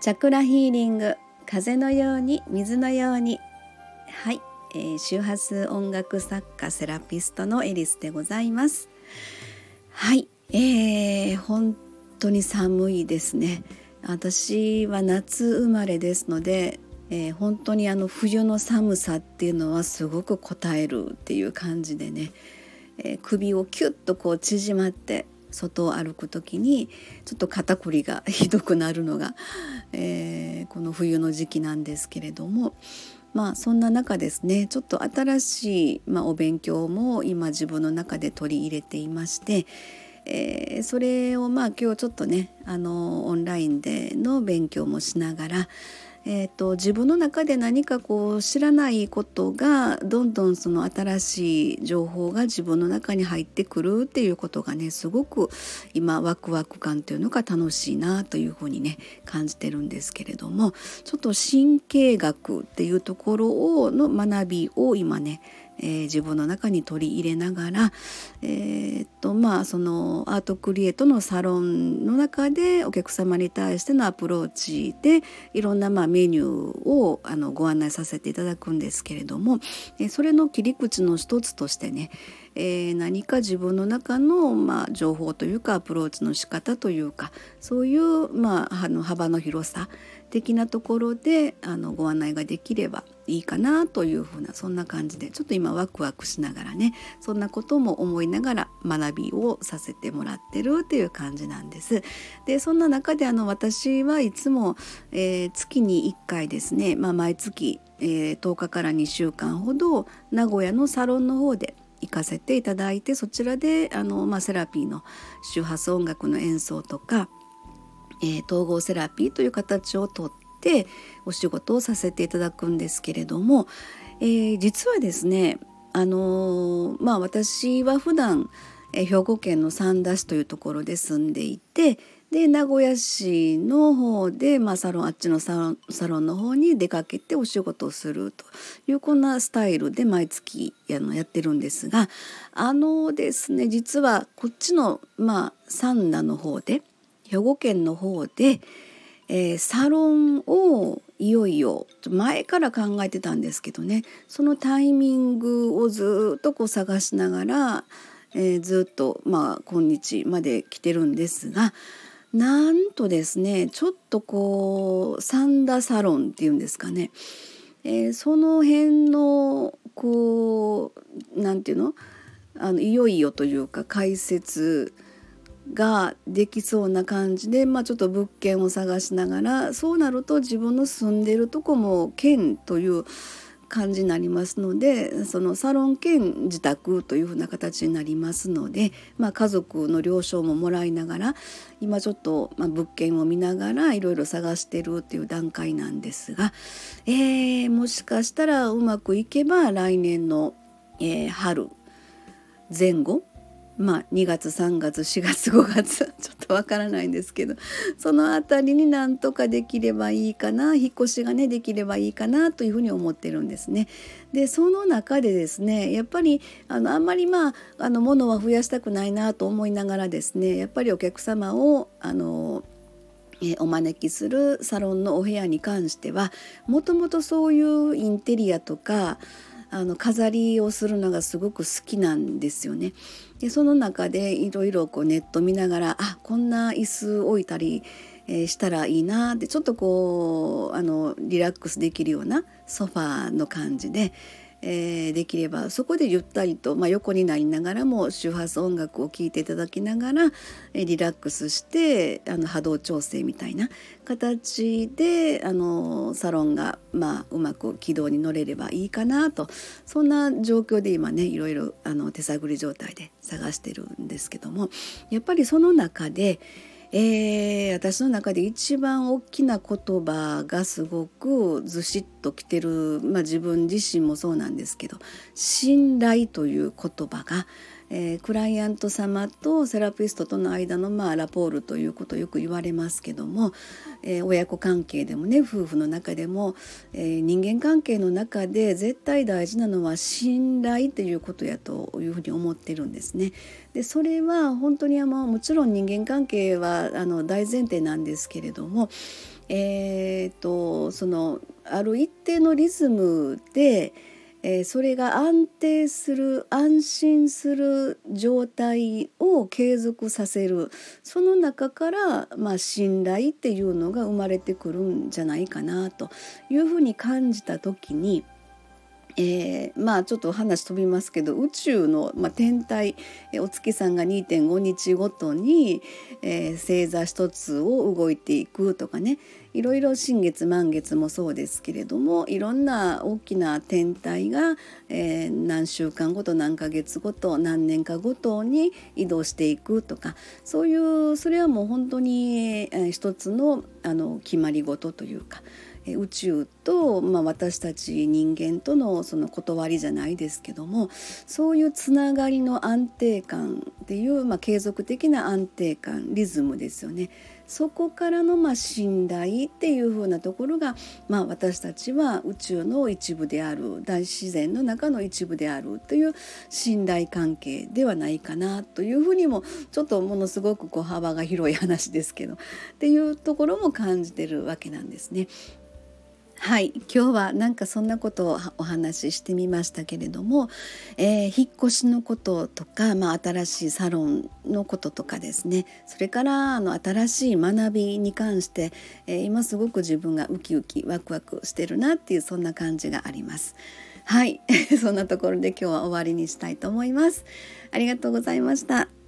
チャクラヒーリング風のように水のように。はい、えー、周波数音楽作家セラピストのエリスでございます。はい、えー、本当に寒いですね。私は夏生まれですので、えー、本当にあの冬の寒さっていうのはすごく応えるっていう感じでね、えー、首をキュッとこう縮まって外を歩く時にちょっと肩こりがひどくなるのが、えー、この冬の時期なんですけれどもまあそんな中ですねちょっと新しい、まあ、お勉強も今自分の中で取り入れていまして、えー、それをまあ今日ちょっとねあのオンラインでの勉強もしながらえーと、自分の中で何かこう知らないことがどんどんその新しい情報が自分の中に入ってくるっていうことがねすごく今ワクワク感というのが楽しいなというふうにね感じてるんですけれどもちょっと神経学っていうところをの学びを今ねえー、自分の中に取り入れながら、えー、っとまあそのアートクリエイトのサロンの中でお客様に対してのアプローチでいろんなまあメニューをあのご案内させていただくんですけれども、え、それの切り口の一つとしてね、えー、何か自分の中の、まあ、情報というかアプローチの仕方というかそういう、まあ、あの幅の広さ的なところであのご案内ができればいいかなというふうなそんな感じでちょっと今ワクワクしながらねそんなことも思いながら学びをさせてもらってるっていう感じなんです。でそんな中であの私はいつも、えー、月に1回ですね、まあ、毎月、えー、10日から2週間ほど名古屋のサロンの方で行かせていただいてそちらであの、まあ、セラピーの周波数音楽の演奏とかえー、統合セラピーという形をとってお仕事をさせていただくんですけれども、えー、実はですねあのー、まあ私は普段、え、兵庫県の三田市というところで住んでいてで名古屋市の方で、まあ、サロンあっちのサロンサロンの方に出かけてお仕事をするというこんなスタイルで毎月あのやってるんですがあのですね実はこっちの、まあ、三田の方で兵庫県の方で、えー、サロンをいよいよ前から考えてたんですけどね。そのタイミングをずっとこう探しながら、えー、ずっとまあ今日まで来てるんですがなんとですねちょっとこう三田サロンっていうんですかね、えー、その辺のこうなんていうの？あのいよいよというか解説ができそうな感じで、まあ、ちょっと物件を探しながらそうなると自分の住んでるとこも県という感じになりますのでそのサロン兼自宅というふうな形になりますので、まあ、家族の了承ももらいながら今ちょっと、ま、物件を見ながらいろいろ探してるっていう段階なんですが、えー、もしかしたらうまくいけば来年の、えー、春前後まあ、2月3月4月5月 ちょっとわからないんですけどその辺りになんとかできればいいかな引っ越しがねできればいいかなというふうに思ってるんですね。でその中でですねやっぱりあのあんまりまああの物は増やしたくないなと思いながらですねやっぱりお客様をあのえお招きするサロンのお部屋に関してはもともとそういうインテリアとかあの飾りをするのがすごく好きなんですよね。でその中でいろいろネット見ながらあこんな椅子置いたり、えー、したらいいなってちょっとこうあのリラックスできるようなソファーの感じで、えー、できればそこでゆったりと、まあ、横になりながらも周波数音楽を聴いていただきながら、えー、リラックスしてあの波動調整みたいな形であのサロンが、まあ、うまく軌道に乗れればいいかなと。そんな状況で今ねいろいろあの手探り状態で探してるんですけどもやっぱりその中でえー、私の中で一番大きな言葉がすごくずしっとときてる、まあ、自分自身もそうなんですけど信頼という言葉が、えー、クライアント様とセラピストとの間の、まあ、ラポールということをよく言われますけども、えー、親子関係でもね夫婦の中でも、えー、人間関係の中で絶対大事なのは信頼ということやというふうに思ってるんですね。でそれは本当にあのもちろん人間関係はあの大前提なんですけれども、えーとそのある一定のリズムで、えー、それが安定する安心する状態を継続させる。その中から、まあ、信頼っていうのが生まれてくるんじゃないかなというふうに感じた時にえー、まあちょっと話飛びますけど宇宙の、まあ、天体お月さんが2.5日ごとに、えー、星座一つを動いていくとかねいろいろ新月満月もそうですけれどもいろんな大きな天体が、えー、何週間ごと何ヶ月ごと何年かごとに移動していくとかそういうそれはもう本当に、えー、一つのあの決まり事というか。宇宙と、まあ、私たち人間とのその断りじゃないですけどもそういうつながりの安定感っていう、まあ、継続的な安定感リズムですよね。そこからのまあ信頼っていう風なところが、まあ、私たちは宇宙の一部である大自然の中の一部であるという信頼関係ではないかなというふうにもちょっとものすごくこう幅が広い話ですけどっていうところも感じてるわけなんですね。はい今日はなんかそんなことをお話ししてみましたけれども、えー、引っ越しのこととか、まあ、新しいサロンのこととかですねそれからあの新しい学びに関して、えー、今すごく自分がウキウキワクワクしてるなっていうそんな感じがあります。はい そんなところで今日は終わりにしたいと思います。ありがとうございました。